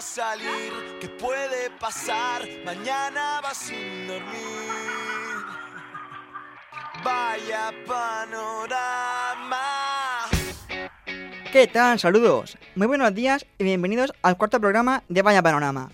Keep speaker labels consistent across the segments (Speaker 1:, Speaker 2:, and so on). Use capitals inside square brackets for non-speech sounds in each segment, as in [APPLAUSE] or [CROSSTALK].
Speaker 1: salir, ¿qué puede pasar? Mañana vas sin dormir. Vaya panorama.
Speaker 2: ¿Qué tal? Saludos. Muy buenos días y bienvenidos al cuarto programa de Vaya Panorama.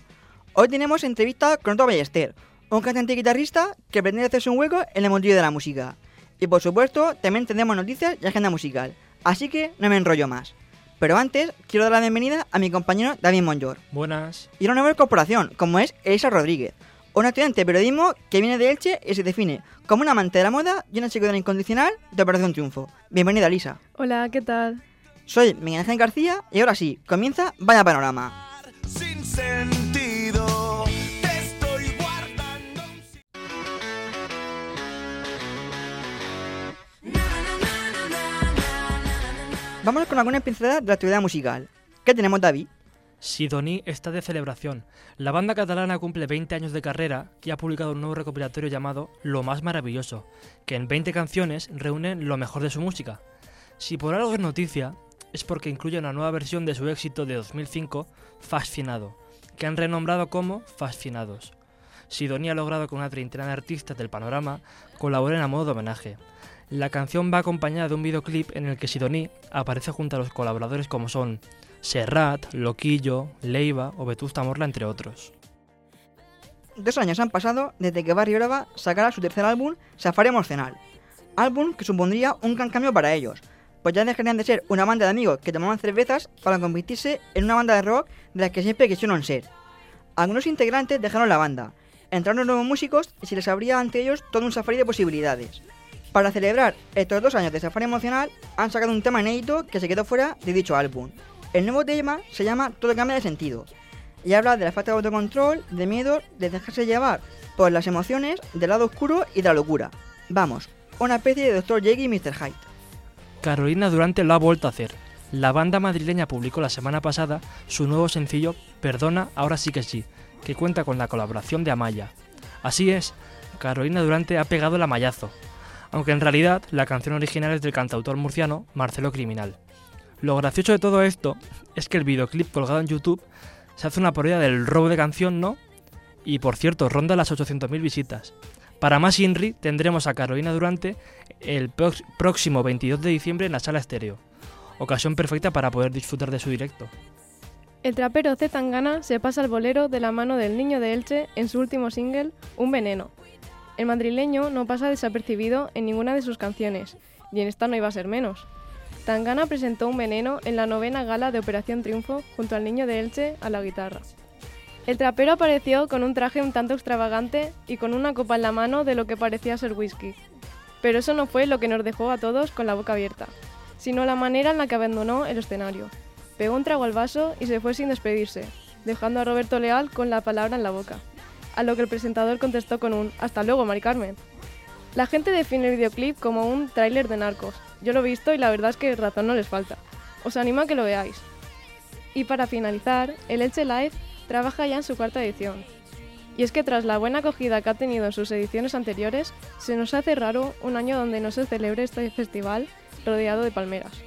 Speaker 2: Hoy tenemos entrevista con Otto Ballester, un cantante guitarrista que pretende hacerse un hueco en el mundillo de la música. Y por supuesto, también tendremos noticias y agenda musical. Así que no me enrollo más. Pero antes, quiero dar la bienvenida a mi compañero David Monjor.
Speaker 3: Buenas.
Speaker 2: Y una nueva incorporación, como es Elisa Rodríguez, una estudiante de periodismo que viene de Elche y se define como una amante de la moda y una seguidora incondicional de Operación Triunfo. Bienvenida, Elisa.
Speaker 4: Hola, ¿qué tal?
Speaker 2: Soy Miguel Ángel García y ahora sí, comienza Vaya Panorama. Vamos con algunas pinceladas de la actividad musical. ¿Qué tenemos, David?
Speaker 3: Sidoní está de celebración. La banda catalana cumple 20 años de carrera y ha publicado un nuevo recopilatorio llamado Lo más maravilloso, que en 20 canciones reúnen lo mejor de su música. Si por algo es noticia, es porque incluye una nueva versión de su éxito de 2005, Fascinado, que han renombrado como Fascinados. Sidoní ha logrado que una treintena de artistas del panorama colaboren a modo de homenaje. La canción va acompañada de un videoclip en el que Sidoní aparece junto a los colaboradores como son Serrat, Loquillo, Leiva o Vetusta Morla, entre otros.
Speaker 2: Dos años han pasado desde que Barry Brava sacara su tercer álbum, Safari Emocional. Álbum que supondría un gran cambio para ellos, pues ya dejarían de ser una banda de amigos que tomaban cervezas para convertirse en una banda de rock de la que siempre quisieron ser. Algunos integrantes dejaron la banda, entraron nuevos músicos y se les abría ante ellos todo un safari de posibilidades. Para celebrar estos dos años de Safari Emocional, han sacado un tema inédito que se quedó fuera de dicho álbum. El nuevo tema se llama Todo cambia de sentido y habla de la falta de autocontrol, de miedo, de dejarse llevar por las emociones, del lado oscuro y de la locura. Vamos, una especie de Dr. Jekyll y Mr. Hyde.
Speaker 3: Carolina Durante lo ha vuelto a hacer. La banda madrileña publicó la semana pasada su nuevo sencillo Perdona, ahora sí que sí, que cuenta con la colaboración de Amaya. Así es, Carolina Durante ha pegado el amayazo, aunque en realidad la canción original es del cantautor murciano Marcelo Criminal. Lo gracioso de todo esto es que el videoclip colgado en YouTube se hace una parodia del robo de canción, ¿no? Y por cierto, ronda las 800.000 visitas. Para más INRI tendremos a Carolina Durante el próximo 22 de diciembre en la sala estéreo. Ocasión perfecta para poder disfrutar de su directo.
Speaker 4: El trapero Z Tangana se pasa al bolero de la mano del niño de Elche en su último single, Un veneno. El madrileño no pasa desapercibido en ninguna de sus canciones, y en esta no iba a ser menos. Tangana presentó Un veneno en la novena gala de Operación Triunfo junto al niño de Elche a la guitarra. El trapero apareció con un traje un tanto extravagante y con una copa en la mano de lo que parecía ser whisky. Pero eso no fue lo que nos dejó a todos con la boca abierta, sino la manera en la que abandonó el escenario. Pegó un trago al vaso y se fue sin despedirse, dejando a Roberto Leal con la palabra en la boca. A lo que el presentador contestó con un Hasta luego, Mari Carmen. La gente define el videoclip como un tráiler de narcos. Yo lo he visto y la verdad es que razón no les falta. Os animo a que lo veáis. Y para finalizar, el Elche Live trabaja ya en su cuarta edición. Y es que tras la buena acogida que ha tenido en sus ediciones anteriores, se nos hace raro un año donde no se celebre este festival rodeado de palmeras.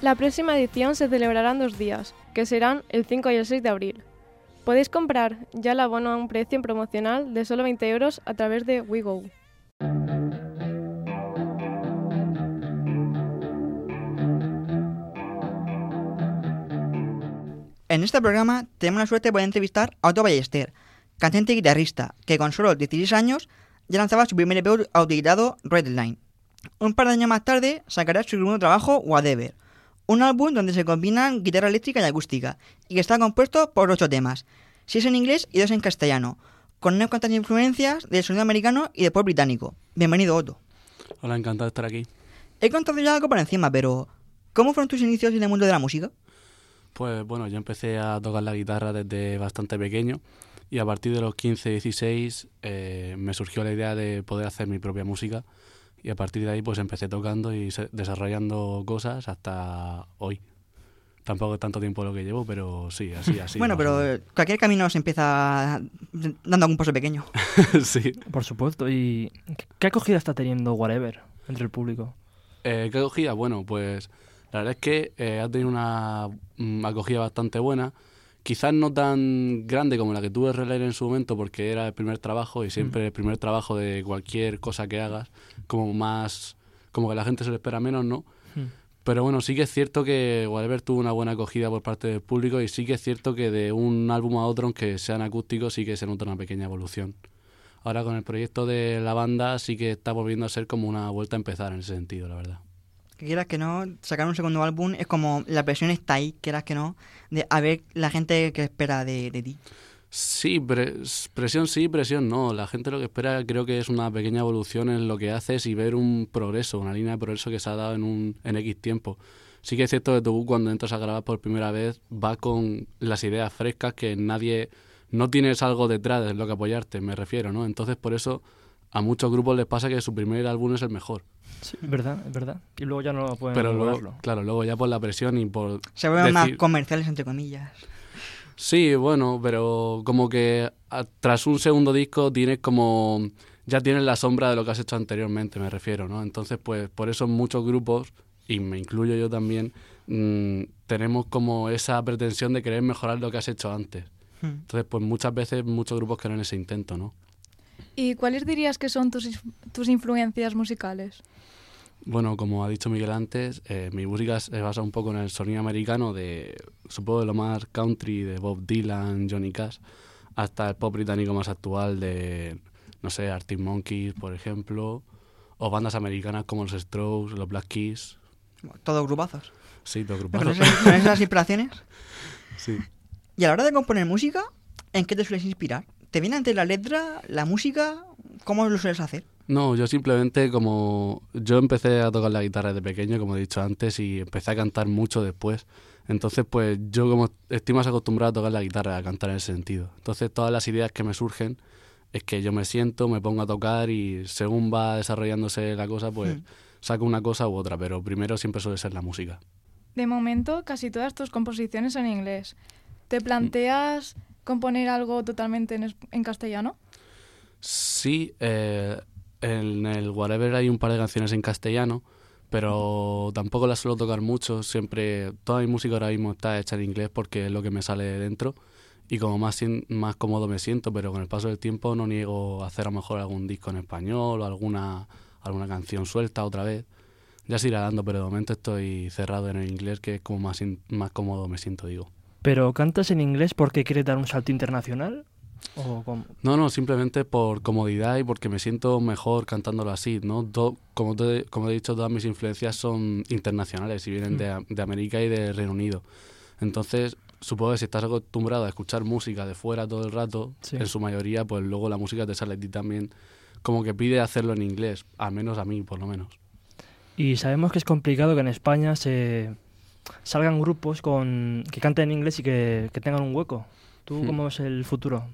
Speaker 4: La próxima edición se celebrará en dos días, que serán el 5 y el 6 de abril. Podéis comprar ya el abono a un precio promocional de solo 20 euros a través de WeGo.
Speaker 2: En este programa tenemos la suerte de poder entrevistar a Otto Ballester, cantante y guitarrista, que con solo 16 años ya lanzaba su primer EP autoeditado Redline. Un par de años más tarde sacará su segundo trabajo Whatever, un álbum donde se combinan guitarra eléctrica y acústica, y que está compuesto por ocho temas, seis en inglés y dos en castellano, con unas cuantas influencias del sonido americano y del pop británico. Bienvenido, Otto.
Speaker 5: Hola, encantado de estar aquí.
Speaker 2: He contado ya algo por encima, pero ¿cómo fueron tus inicios en el mundo de la música?
Speaker 5: Pues bueno, yo empecé a tocar la guitarra desde bastante pequeño y a partir de los 15, 16 eh, me surgió la idea de poder hacer mi propia música y a partir de ahí pues empecé tocando y se- desarrollando cosas hasta hoy. Tampoco es tanto tiempo lo que llevo, pero sí, así, [LAUGHS] así.
Speaker 2: bueno, pero
Speaker 5: menos.
Speaker 2: cualquier camino se empieza dando algún paso pequeño. [LAUGHS]
Speaker 5: sí.
Speaker 3: Por supuesto. ¿Y qué acogida está teniendo Whatever entre el público?
Speaker 5: Eh, ¿Qué acogida? Bueno, pues la verdad es que eh, ha tenido una mm, acogida bastante buena. Quizás no tan grande como la que tuve Relayer en su momento, porque era el primer trabajo y siempre el primer trabajo de cualquier cosa que hagas, como más. como que la gente se lo espera menos, ¿no? Pero bueno, sí que es cierto que Whatever tuvo una buena acogida por parte del público y sí que es cierto que de un álbum a otro, aunque sean acústicos, sí que se nota una pequeña evolución. Ahora con el proyecto de la banda sí que está volviendo a ser como una vuelta a empezar en ese sentido, la verdad.
Speaker 2: Que quieras que no, sacar un segundo álbum es como la presión está ahí, quieras que no, de a ver la gente que espera de, de ti.
Speaker 5: Sí, pre- presión sí, presión no. La gente lo que espera creo que es una pequeña evolución en lo que haces y ver un progreso, una línea de progreso que se ha dado en, un, en X tiempo. Sí que es cierto que tú cuando entras a grabar por primera vez vas con las ideas frescas que nadie... No tienes algo detrás de lo que apoyarte, me refiero, ¿no? Entonces por eso a muchos grupos les pasa que su primer álbum es el mejor.
Speaker 3: Sí, verdad, es verdad. Y luego ya no pueden
Speaker 5: Pero luego,
Speaker 3: lograrlo.
Speaker 5: claro, luego ya por la presión y por
Speaker 2: Se vuelven más comerciales, entre comillas.
Speaker 5: Sí, bueno, pero como que a- tras un segundo disco tienes como ya tienes la sombra de lo que has hecho anteriormente, me refiero, ¿no? Entonces, pues por eso muchos grupos y me incluyo yo también mm, tenemos como esa pretensión de querer mejorar lo que has hecho antes.
Speaker 2: Hmm.
Speaker 5: Entonces, pues muchas veces muchos grupos quieren ese intento, ¿no?
Speaker 6: ¿Y cuáles dirías que son tus, tus influencias musicales?
Speaker 5: Bueno, como ha dicho Miguel antes, eh, mi música se basa un poco en el sonido americano de, supongo, de lo más country de Bob Dylan, Johnny Cash, hasta el pop británico más actual de, no sé, Arctic Monkeys, por ejemplo, o bandas americanas como los Strokes, los Black Keys,
Speaker 2: Todos grupazos.
Speaker 5: sí, dos
Speaker 2: Con
Speaker 5: grupos.
Speaker 2: esas, con esas inspiraciones. [LAUGHS]
Speaker 5: Sí.
Speaker 2: Y a la hora de componer música, ¿en qué te sueles inspirar? ¿Te viene antes la letra, la música? ¿Cómo lo sueles hacer?
Speaker 5: No, yo simplemente como yo empecé a tocar la guitarra desde pequeño, como he dicho antes, y empecé a cantar mucho después. Entonces, pues yo como estoy más acostumbrado a tocar la guitarra, a cantar en ese sentido. Entonces, todas las ideas que me surgen es que yo me siento, me pongo a tocar y según va desarrollándose la cosa, pues
Speaker 2: Hmm.
Speaker 5: saco una cosa u otra, pero primero siempre suele ser la música.
Speaker 6: De momento, casi todas tus composiciones son en inglés. ¿Te planteas componer algo totalmente en, en castellano?
Speaker 5: Sí, eh, en el Whatever hay un par de canciones en castellano, pero tampoco las suelo tocar mucho. Siempre, toda mi música ahora mismo está hecha en inglés porque es lo que me sale de dentro y como más, más cómodo me siento, pero con el paso del tiempo no niego hacer a lo mejor algún disco en español o alguna, alguna canción suelta otra vez. Ya se irá dando, pero de momento estoy cerrado en el inglés, que es como más, más cómodo me siento, digo.
Speaker 3: ¿Pero cantas en inglés porque quieres dar un salto internacional? ¿O?
Speaker 5: No, no, simplemente por comodidad y porque me siento mejor cantándolo así, ¿no? Do- como, te- como he dicho, todas mis influencias son internacionales y vienen de, de América y de Reino Unido. Entonces, supongo que si estás acostumbrado a escuchar música de fuera todo el rato,
Speaker 3: Sí.
Speaker 5: en su mayoría, pues luego la música te sale a ti también como que pide hacerlo en inglés, al menos a mí, por lo menos.
Speaker 3: Y sabemos que es complicado que en España se salgan grupos con que canten en inglés y que, que tengan un hueco. ¿Tú
Speaker 5: Hmm.
Speaker 3: cómo ves el futuro?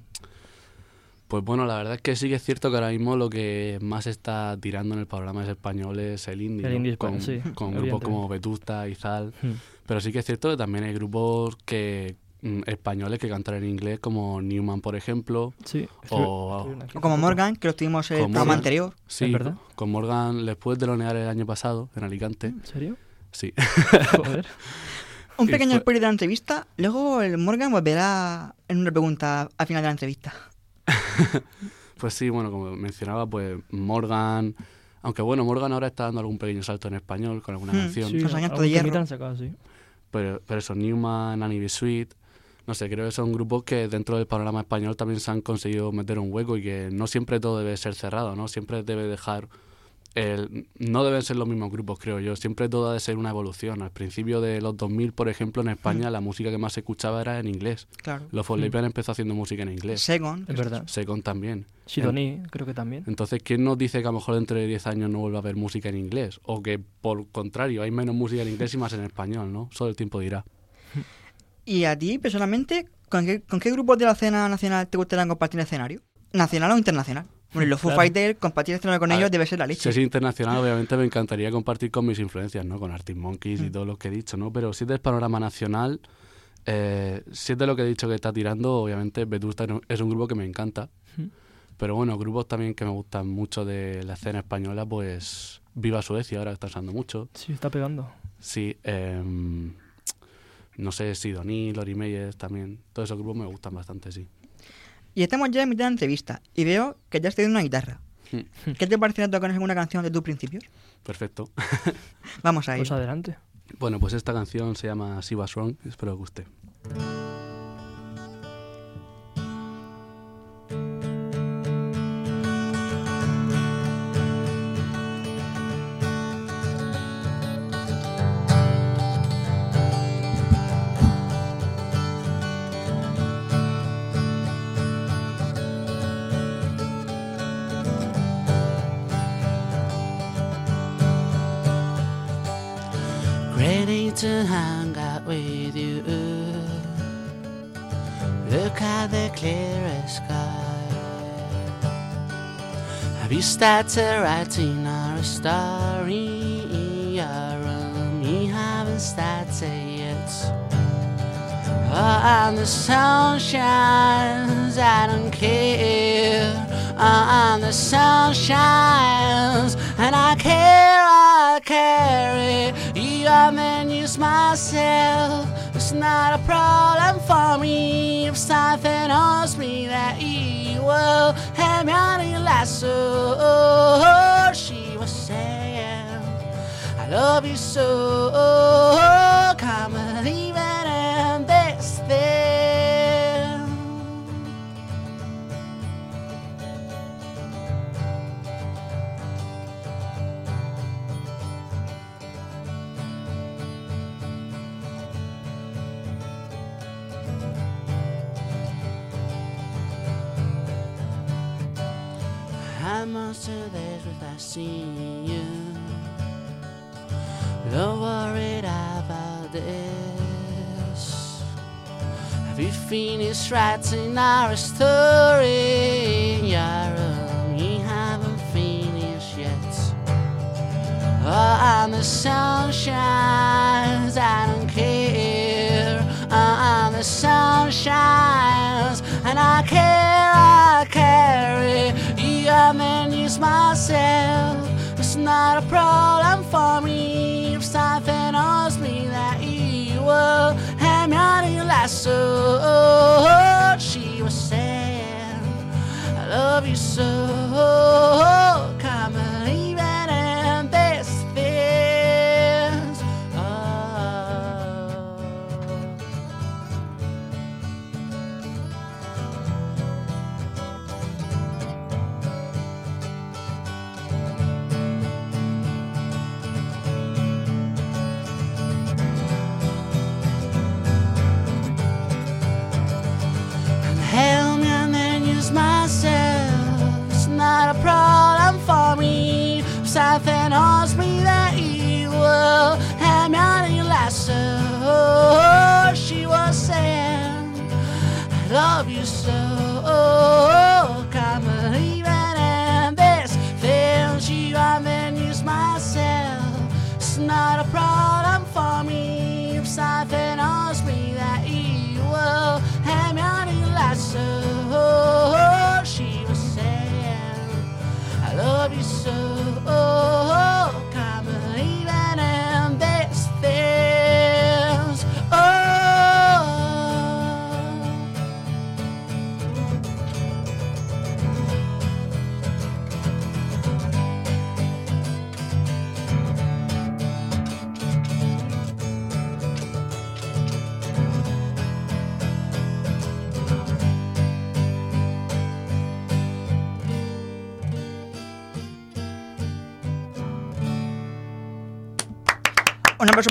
Speaker 5: Pues bueno, la verdad es que sí que es cierto que ahora mismo lo que más está tirando en el panorama es español es el indie,
Speaker 3: El
Speaker 5: ¿no?
Speaker 3: indie español,
Speaker 5: con,
Speaker 3: sí,
Speaker 5: con grupos como Vetusta, Izal,
Speaker 3: Hmm.
Speaker 5: Pero sí que es cierto que también hay grupos que mm, españoles que cantan en inglés, como Newman, por ejemplo,
Speaker 3: Sí.
Speaker 5: o
Speaker 2: como. Morgan, que lo tuvimos en el programa anterior.
Speaker 5: sí,
Speaker 3: ¿Es verdad?
Speaker 5: con Morgan les pude telonear el año pasado en Alicante.
Speaker 3: ¿En serio?
Speaker 5: Sí.
Speaker 3: Joder. [LAUGHS]
Speaker 2: Un pequeño
Speaker 5: fue-
Speaker 2: spoiler de la entrevista. Luego el Morgan volverá en una pregunta al final de la entrevista. [LAUGHS]
Speaker 5: Pues sí, bueno, como mencionaba, pues Morgan, aunque bueno, Morgan ahora está dando algún pequeño salto en español con alguna
Speaker 2: Hmm,
Speaker 5: canción,
Speaker 2: Los años de hierro.
Speaker 3: sacado, sí.
Speaker 5: pero, pero eso, Newman, Annie B. Sweet, no sé, creo que son grupos que dentro del panorama español también se han conseguido meter un hueco y que no siempre todo debe ser cerrado, ¿no? Siempre debe dejar el- no deben ser los mismos grupos, creo yo. Siempre todo ha de ser una evolución. Al principio de los 2000, por ejemplo, en España la música que más se escuchaba era en inglés.
Speaker 2: Claro.
Speaker 5: Los For Lesbian empezó haciendo música en inglés.
Speaker 2: Second.
Speaker 3: Es verdad.
Speaker 5: Second también.
Speaker 3: Sidoní, creo que también.
Speaker 5: Entonces, ¿quién nos dice que a lo mejor dentro de 10 años no vuelva a haber música en inglés? O que, por contrario, hay menos música en inglés y más en español, ¿no? Solo el tiempo dirá.
Speaker 2: ¿Y a ti, personalmente, con qué, con qué grupos de la escena nacional te gustaría compartir escenario? ¿Nacional o internacional? Bueno, los Foo
Speaker 3: Claro.
Speaker 2: Fighters, compartir escenario con
Speaker 5: A
Speaker 2: ellos
Speaker 5: ver,
Speaker 2: debe ser la
Speaker 5: Si
Speaker 2: leche.
Speaker 5: es internacional, obviamente me encantaría compartir con mis influencias, ¿no? Con Arctic Monkeys y todo lo que he dicho, ¿no? Pero si es del panorama nacional, eh, si es de lo que he dicho que está tirando, obviamente Vetusta es un grupo que me encanta. Pero bueno, grupos también que me gustan mucho de la escena española, pues Viva Suecia, ahora está usando mucho.
Speaker 3: Sí, está pegando.
Speaker 5: Sí, em, no sé, Sidoní, Lori Meyers también. Todos esos grupos me gustan bastante, sí.
Speaker 2: Y estamos ya en mitad de la entrevista y veo que ya has tenido una guitarra.
Speaker 5: Hmm.
Speaker 2: ¿Qué te parecería tocar alguna canción de tus principios?
Speaker 5: Perfecto.
Speaker 2: Vamos a ir.
Speaker 3: Pues adelante.
Speaker 5: Bueno, pues esta canción se llama She Was Wrong, espero que guste.
Speaker 7: Ready to hang out with you. Look at the clearest sky. Have you started writing our story room? You haven't started yet. Oh, and the sun shines, I don't care. Oh, and the sun shines, and I care, I carry. You and then use myself. It's not a problem for me if something else me that you will have your lasso. Oh, she was saying. I love you so. Come believe monster there's without seeing you. Don't worry about this. Have you finished writing our story. You're we haven't finished yet. Oh, I'm the sunshine, I don't care. Oh, I'm the sunshine, and I care. You and use myself. It's not a problem for me if something else me that you will have me on your lasso. She was saying, I love you so.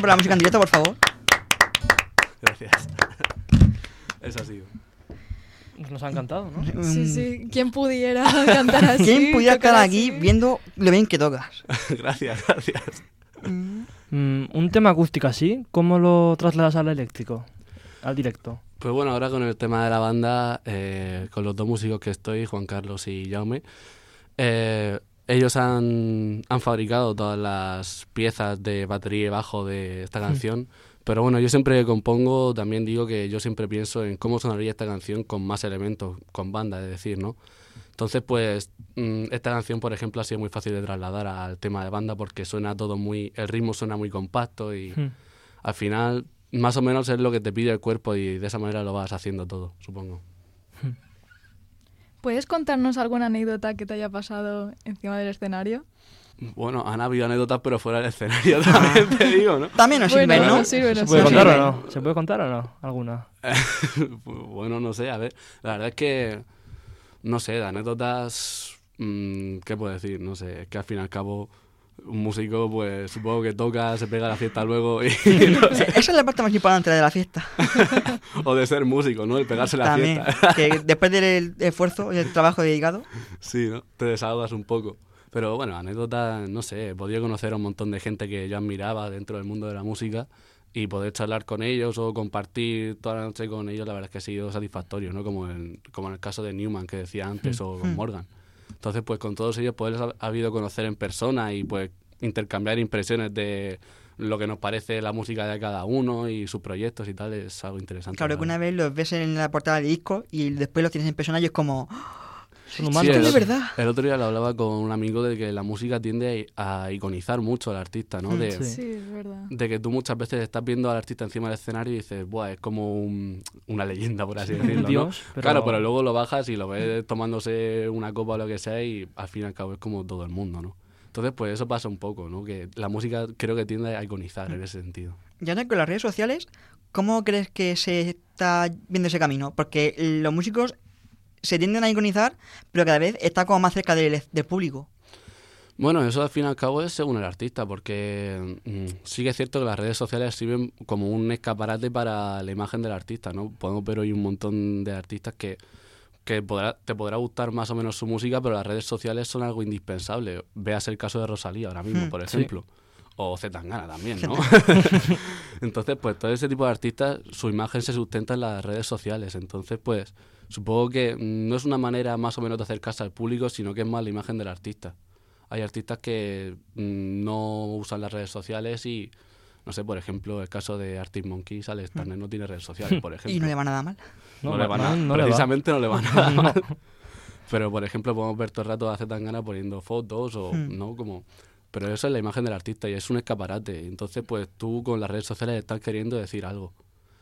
Speaker 2: Para la música en directo, por favor.
Speaker 5: Gracias. Eso ha sido.
Speaker 3: Nos ha encantado, ¿no?
Speaker 6: Sí, sí. ¿Quién pudiera [LAUGHS] cantar así?
Speaker 2: ¿Quién pudiera estar aquí
Speaker 6: así?
Speaker 2: viendo lo bien que tocas? [LAUGHS]
Speaker 5: gracias, gracias.
Speaker 3: Mm, un tema acústico así, ¿cómo lo trasladas al eléctrico? Al directo.
Speaker 5: Pues bueno, ahora con el tema de la banda, eh, con los dos músicos que estoy, Juan Carlos y Jaume, eh, ellos han, han fabricado todas las piezas de batería y bajo de esta canción. Pero bueno, yo siempre que compongo también digo que yo siempre pienso en cómo sonaría esta canción con más elementos, con banda, es decir, ¿no? Entonces, pues, mm, esta canción, por ejemplo, ha sido muy fácil de trasladar al tema de banda porque suena todo muy, el ritmo suena muy compacto y
Speaker 3: Hmm.
Speaker 5: al final, más o menos es lo que te pide el cuerpo y de esa manera lo vas haciendo todo, supongo.
Speaker 6: ¿Puedes contarnos alguna anécdota que te haya pasado encima del escenario?
Speaker 5: Bueno, han habido anécdotas, pero fuera del escenario [LAUGHS] también te digo, ¿no?
Speaker 2: También nos
Speaker 6: Bueno,
Speaker 2: sirven, ¿no?
Speaker 6: nos sirve,
Speaker 3: ¿Se puede
Speaker 2: sí,
Speaker 3: contar
Speaker 2: sí.
Speaker 3: o no? ¿Se puede contar o no? ¿Alguna? [LAUGHS]
Speaker 5: Pues bueno, no sé, a ver, la verdad es que, no sé, de anécdotas, mm, ¿qué puedo decir? No sé, es que al fin y al cabo, un músico, pues supongo que toca, se pega a la fiesta luego y, [LAUGHS] no sé,
Speaker 2: Esa es la parte más importante de la fiesta. [LAUGHS]
Speaker 5: o de ser músico, ¿no? El pegarse la
Speaker 2: También.
Speaker 5: fiesta.
Speaker 2: Que después del esfuerzo y el trabajo dedicado,
Speaker 5: Sí, ¿no? Te desahogas un poco. Pero bueno, anécdotas, no sé, he podido conocer a un montón de gente que yo admiraba dentro del mundo de la música y poder charlar con ellos o compartir toda la noche con ellos, la verdad es que ha sido satisfactorio, ¿no? Como en, como en el caso de Newman que decía antes o con Morgan. Entonces, pues con todos ellos poderles ha, ha habido conocer en persona y pues intercambiar impresiones de lo que nos parece la música de cada uno y sus proyectos y tal es algo interesante.
Speaker 2: claro
Speaker 5: la
Speaker 2: que una
Speaker 5: verdad.
Speaker 2: vez los ves en la portada del disco y después los tienes en persona y es como...
Speaker 3: Son
Speaker 5: Sí,
Speaker 3: humanos.
Speaker 5: el,
Speaker 2: de
Speaker 5: otro-
Speaker 2: verdad.
Speaker 5: el otro día lo hablaba con un amigo de que la música tiende a iconizar mucho al artista, ¿no?
Speaker 2: Mm,
Speaker 5: De,
Speaker 3: sí.
Speaker 6: Sí, es verdad.
Speaker 5: de que tú muchas veces estás viendo al artista encima del escenario y dices, Buah, es como un- una leyenda, por así decirlo. ¿no?
Speaker 3: Dios, pero-
Speaker 5: Claro, pero luego lo bajas y lo ves tomándose una copa o lo que sea y al fin y al cabo es como todo el mundo, ¿no? Entonces, pues eso pasa un poco, ¿no? Que la música creo que tiende a iconizar en ese sentido.
Speaker 2: Y ahora con las redes sociales, ¿cómo crees que se está viendo ese camino? Porque los músicos se tienden a iconizar, pero cada vez está como más cerca del, del público.
Speaker 5: Bueno, eso al fin y al cabo es según el artista, porque mm, sí que es cierto que las redes sociales sirven como un escaparate para la imagen del artista, ¿no? Podemos ver hoy un montón de artistas que, que podrá, te podrá gustar más o menos su música, pero las redes sociales son algo indispensable. Veas el caso de Rosalía ahora mismo,
Speaker 2: Hmm,
Speaker 5: por
Speaker 3: sí.
Speaker 5: ejemplo. O Zetangana también, ¿no? [LAUGHS] Entonces, pues todo ese tipo de artistas, su imagen se sustenta en las redes sociales. Entonces, pues supongo que mm, no es una manera más o menos de acercarse al público, sino que es más la imagen del artista. Hay artistas que mm, no usan las redes sociales y, no sé, por ejemplo, el caso de Arctic Monkeys, Alex Turner no tiene redes sociales, por [LAUGHS] ejemplo.
Speaker 2: Y no le va nada mal.
Speaker 5: No, le va nada.
Speaker 3: no le va.
Speaker 5: Precisamente no le va [LAUGHS] nada mal. Pero, por ejemplo, podemos ver todo el rato a Zetangana poniendo fotos o,
Speaker 2: Hmm.
Speaker 5: ¿no? Como... Pero eso es la imagen del artista y es un escaparate. Entonces, pues tú con las redes sociales estás queriendo decir algo.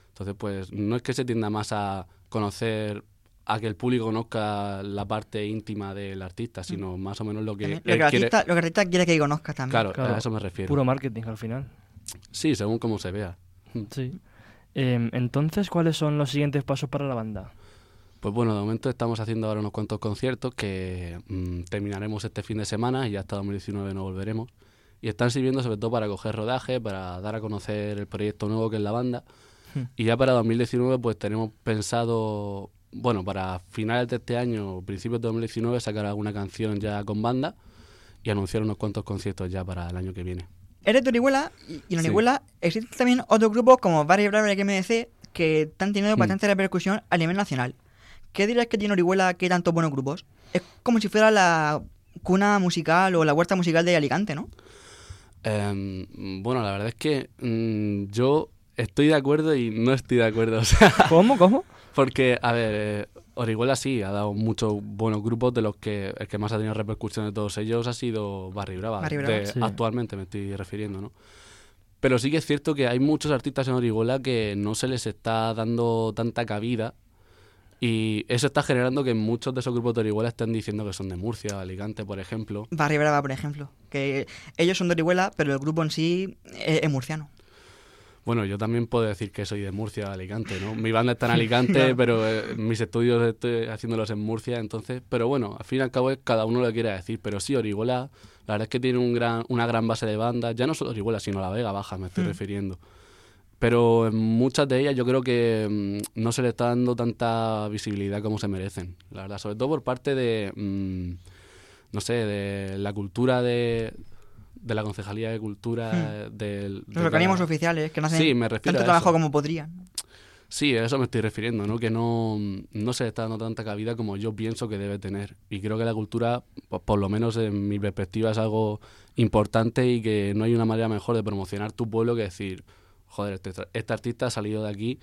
Speaker 5: Entonces, pues no es que se tienda más a conocer, a que el público conozca la parte íntima del artista, sino más o menos lo que,
Speaker 2: Lo el
Speaker 5: quiere.
Speaker 2: artista, lo que el artista quiere que conozca también.
Speaker 5: Claro,
Speaker 3: Claro.
Speaker 5: a eso me refiero.
Speaker 3: Puro marketing al final.
Speaker 5: Sí, según cómo se vea.
Speaker 3: Sí. Em, entonces, ¿cuáles son los siguientes pasos para la banda?
Speaker 5: Pues bueno, de momento estamos haciendo ahora unos cuantos conciertos que mm, terminaremos este fin de semana y ya hasta 2019 no volveremos. Y están sirviendo sobre todo para coger rodaje, para dar a conocer el proyecto nuevo que es la banda.
Speaker 3: Hmm.
Speaker 5: Y ya para 2019 pues tenemos pensado, bueno, para finales de este año, o principios de 2019, sacar alguna canción ya con banda y anunciar unos cuantos conciertos ya para el año que viene.
Speaker 2: Eres de Orihuela y y en
Speaker 5: Sí.
Speaker 2: Orihuela existen también otros grupos como Barry Bravo y MDC que están teniendo bastante repercusión a nivel nacional. ¿Qué dirías que tiene Orihuela que hay tantos buenos grupos? Es como si fuera la cuna musical o la huerta musical de Alicante, ¿no?
Speaker 5: Em, bueno, la verdad es que mm, yo estoy de acuerdo y no estoy de acuerdo. O sea,
Speaker 3: ¿Cómo? ¿Cómo?
Speaker 5: Porque, a ver, eh, Orihuela sí ha dado muchos buenos grupos, de los que el que más ha tenido repercusión de todos ellos ha sido Barry Brava.
Speaker 2: Barry Brava.
Speaker 5: de-
Speaker 3: Sí.
Speaker 5: Actualmente me estoy refiriendo, ¿no? Pero sí que es cierto que hay muchos artistas en Orihuela que no se les está dando tanta cabida y eso está generando que muchos de esos grupos de Orihuela estén diciendo que son de Murcia, Alicante, por ejemplo.
Speaker 2: Barry Brava, por ejemplo. Que ellos son de Orihuela, pero el grupo en sí es murciano.
Speaker 5: Bueno, yo también puedo decir que soy de Murcia, de Alicante, ¿no? Mi banda está en [LAUGHS] Alicante, pero eh, mis estudios estoy haciéndolos en Murcia, entonces... Pero bueno, al fin y al cabo es cada uno lo que quiera decir. Pero sí, Orihuela, la verdad es que tiene un gran, una gran base de bandas. Ya no solo Orihuela, sino La Vega Baja, me estoy
Speaker 2: Mm.
Speaker 5: refiriendo. Pero en muchas de ellas yo creo que mm, no se le está dando tanta visibilidad como se merecen, la verdad. Sobre todo por parte de, mm, no sé, de la cultura de, de la Concejalía de Cultura, del... de
Speaker 2: Los organismos oficiales que no hacen
Speaker 5: Sí, me refiero
Speaker 2: tanto trabajo como podrían.
Speaker 5: Sí, a eso me estoy refiriendo, ¿no? Que no, no se está dando tanta cabida como yo pienso que debe tener. Y creo que la cultura, po- por, lo menos en mi perspectiva, es algo importante y que no hay una manera mejor de promocionar tu pueblo que decir, joder, este, este artista ha salido de aquí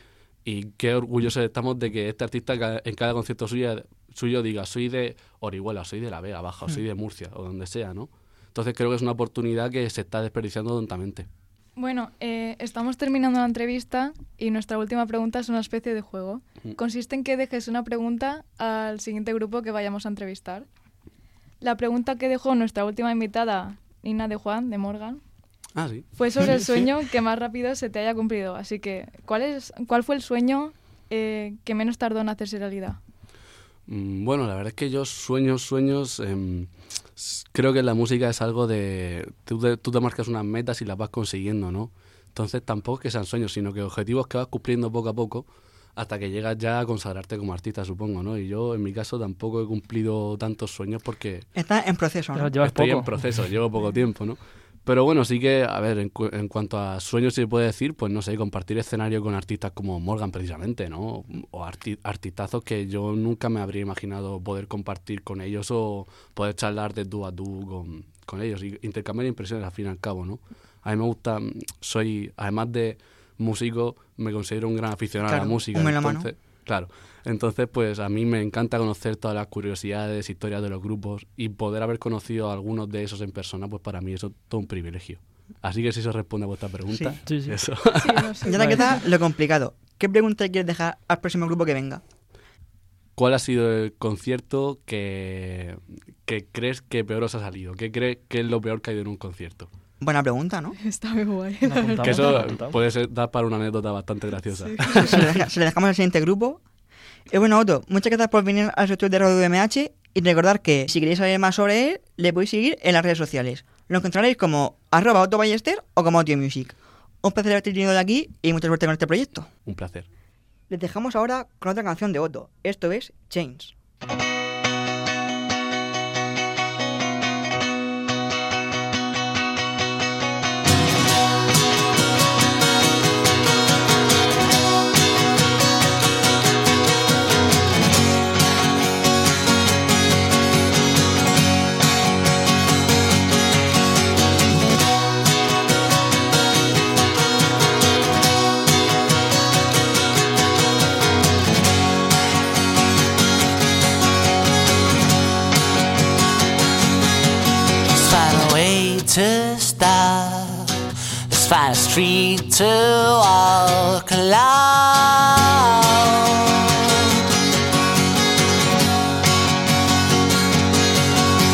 Speaker 5: y qué orgullosos estamos de que este artista en cada concierto suyo, suyo diga, soy de Orihuela, soy de La Vega Baja, o soy de Murcia, o donde sea, ¿no? Entonces creo que es una oportunidad que se está desperdiciando tontamente.
Speaker 6: Bueno, eh, estamos terminando la entrevista y nuestra última pregunta es una especie de juego. Consiste en que dejes una pregunta al siguiente grupo que vayamos a entrevistar. La pregunta que dejó nuestra última invitada, Nina de Juan, de Morgan,
Speaker 5: Ah, sí.
Speaker 6: fue sobre el [LAUGHS] sueño que más rápido se te haya cumplido. Así que, ¿cuál, es, cuál fue el sueño eh, que menos tardó en hacerse realidad?
Speaker 5: Mm, Bueno, la verdad es que yo sueños, sueños, em, creo que la música es algo de... Tú te, tú te marcas unas metas y las vas consiguiendo, ¿no? Entonces tampoco es que sean sueños, sino que objetivos que vas cumpliendo poco a poco hasta que llegas ya a consagrarte como artista, supongo, ¿no? Y yo, en mi caso, tampoco he cumplido tantos sueños porque
Speaker 2: Está en proceso, ¿no?
Speaker 3: Llevas
Speaker 5: estoy
Speaker 3: poco.
Speaker 5: en proceso, llevo poco [LAUGHS] tiempo, ¿no? Pero bueno, sí que, a ver, en, cu- en cuanto a sueños se puede decir, pues no sé, compartir escenario con artistas como Morgan precisamente, ¿no? O arti- artistazos que yo nunca me habría imaginado poder compartir con ellos o poder charlar de tú a tú con, con ellos y intercambiar impresiones al fin y al cabo, ¿no? A mí me gusta, soy, además de músico, me considero un gran aficionado a la música.
Speaker 2: un melómano.
Speaker 5: entonces, claro. Entonces, pues a mí me encanta conocer todas las curiosidades, historias de los grupos y poder haber conocido a algunos de esos en persona, pues para mí eso es todo un privilegio. Así que si eso responde a vuestra pregunta,
Speaker 3: Sí, sí.
Speaker 5: eso.
Speaker 6: Sí, no sé.
Speaker 2: Y ahora queda lo complicado. ¿Qué pregunta quieres dejar al próximo grupo que venga?
Speaker 5: ¿Cuál ha sido el concierto que, que crees que peor os ha salido? ¿Qué crees que es lo peor que ha ido en un concierto?
Speaker 2: Buena pregunta, ¿no?
Speaker 6: Está muy guay.
Speaker 3: Lo
Speaker 5: que
Speaker 3: lo
Speaker 5: eso puede ser, dar para una anécdota bastante graciosa.
Speaker 2: deja- se le dejamos al siguiente grupo. Y bueno, Otto, muchas gracias por venir al estudio de Radio MH y recordar que si queréis saber más sobre él, le podéis seguir en las redes sociales. Lo encontraréis como arroba Otto Ballester o como Otto Music. Un placer haberte tenido de aquí y mucha suerte con este proyecto.
Speaker 5: Un placer.
Speaker 2: Les dejamos ahora con otra canción de Otto. Esto es Chains.
Speaker 7: To walk along.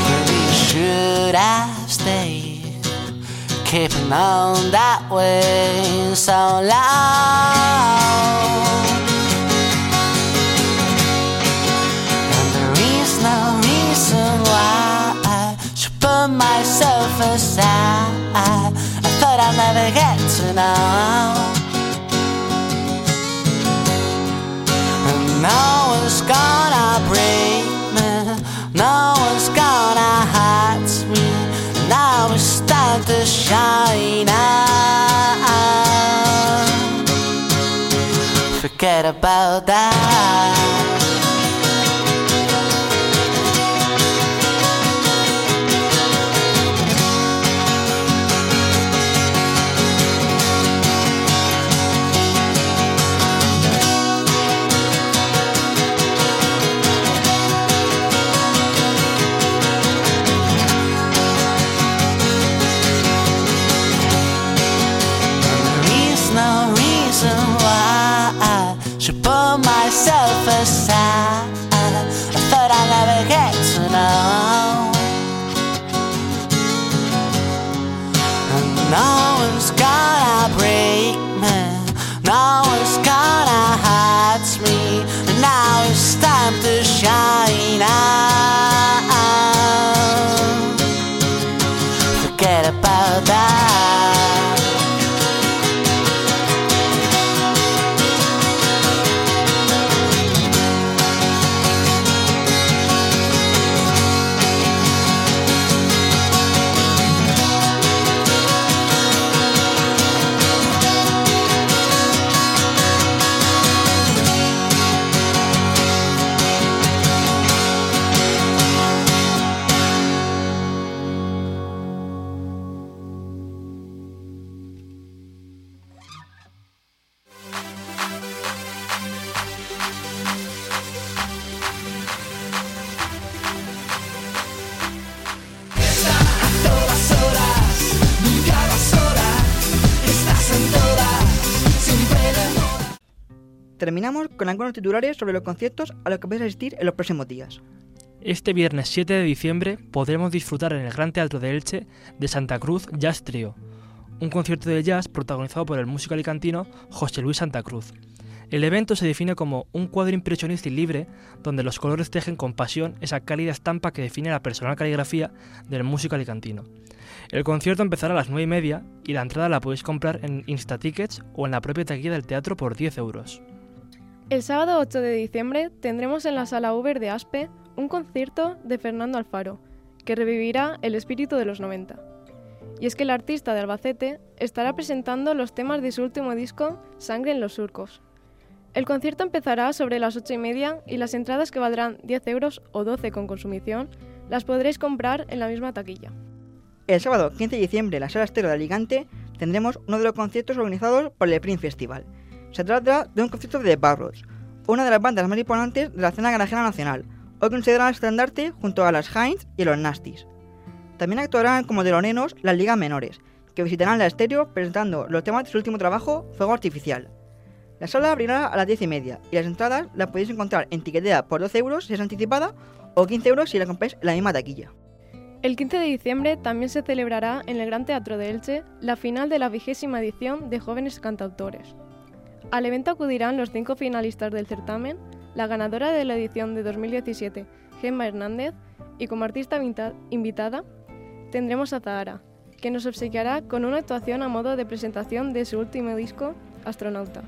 Speaker 7: Maybe should have stayed, keeping on that way so long. Know. And no one's gonna break me, no one's gonna hurt me. Now it's time to shine out. Forget about that.
Speaker 2: Terminamos con algunos titulares sobre los conciertos a los que podéis asistir en los próximos días.
Speaker 3: Este viernes 7 de diciembre podremos disfrutar en el Gran Teatro de Elche de Santa Cruz Jazz Trio, un concierto de jazz protagonizado por el músico alicantino José Luis Santa Cruz. El evento se define como un cuadro impresionista y libre donde los colores tejen con pasión esa cálida estampa que define la personal caligrafía del músico alicantino. El concierto empezará a las 9 y media y la entrada la podéis comprar en Instatickets o en la propia taquilla del teatro por 10 euros.
Speaker 4: El sábado 8 de diciembre tendremos en la sala Uber de Aspe un concierto de Fernando Alfaro, que revivirá el espíritu de los 90. Y es que el artista de Albacete estará presentando los temas de su último disco, Sangre en los Surcos. El concierto empezará sobre las 8 y media y las entradas que valdrán 10 euros o 12 con consumición las podréis comprar en la misma taquilla.
Speaker 2: El sábado 15 de diciembre en la Sala Estero de Alicante tendremos uno de los conciertos organizados por el Prince Festival. Se trata de un concierto de The una de las bandas más importantes de la escena garajera nacional, hoy considerada estandarte junto a las Heinz y los Nasties. También actuarán como teloneros las ligas menores, que visitarán la estéreo presentando los temas de su último trabajo, Fuego Artificial. La sala abrirá a las 10 y media y las entradas las podéis encontrar en Tiquetea por 12 euros si es anticipada o 15 euros si la compráis en la misma taquilla.
Speaker 4: El 15 de diciembre también se celebrará en el Gran Teatro de Elche la final de la vigésima edición de Jóvenes Cantautores. Al evento acudirán los cinco finalistas del certamen, la ganadora de la edición de 2017, Gemma Hernández, y como artista invita- invitada tendremos a Zahara, que nos obsequiará con una actuación a modo de presentación de su último disco, Astronauta.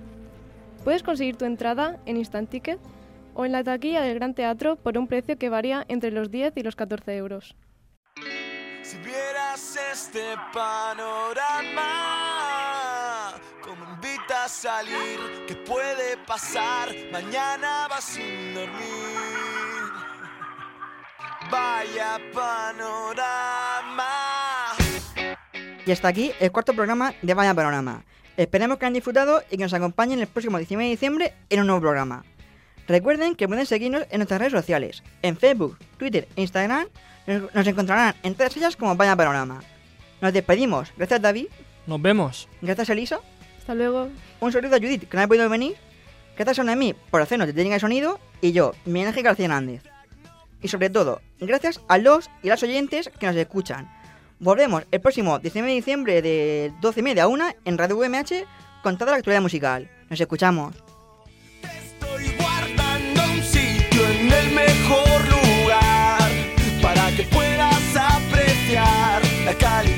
Speaker 4: Puedes conseguir tu entrada en Instant Ticket o en la taquilla del Gran Teatro por un precio que varía entre los 10 y los 14 euros.
Speaker 1: Si vieras este panorama, salir, ¿qué puede pasar? Mañana vas sin dormir. Vaya panorama.
Speaker 2: Y hasta aquí el cuarto programa de Vaya Panorama. Esperemos que hayan disfrutado y que nos acompañen el próximo 19 de diciembre en un nuevo programa. Recuerden que pueden seguirnos en nuestras redes sociales, en Facebook, Twitter e Instagram. Nos encontrarán en todas ellas como Vaya Panorama. Nos despedimos. Gracias David,
Speaker 3: Nos vemos.
Speaker 2: gracias Elisa,
Speaker 4: Hasta luego.
Speaker 2: un saludo a Judith que no ha podido venir, gracias a Noemí por hacernos de técnica de sonido y yo, Miguel Ángel García Hernández. Y sobre todo, gracias a los y las oyentes que nos escuchan. Volvemos el próximo 19 de diciembre de 12 y media a 1 en Radio UMH con toda la actualidad musical. Nos escuchamos.
Speaker 1: Estoy guardando un sitio en el mejor lugar para que puedas apreciar la calidad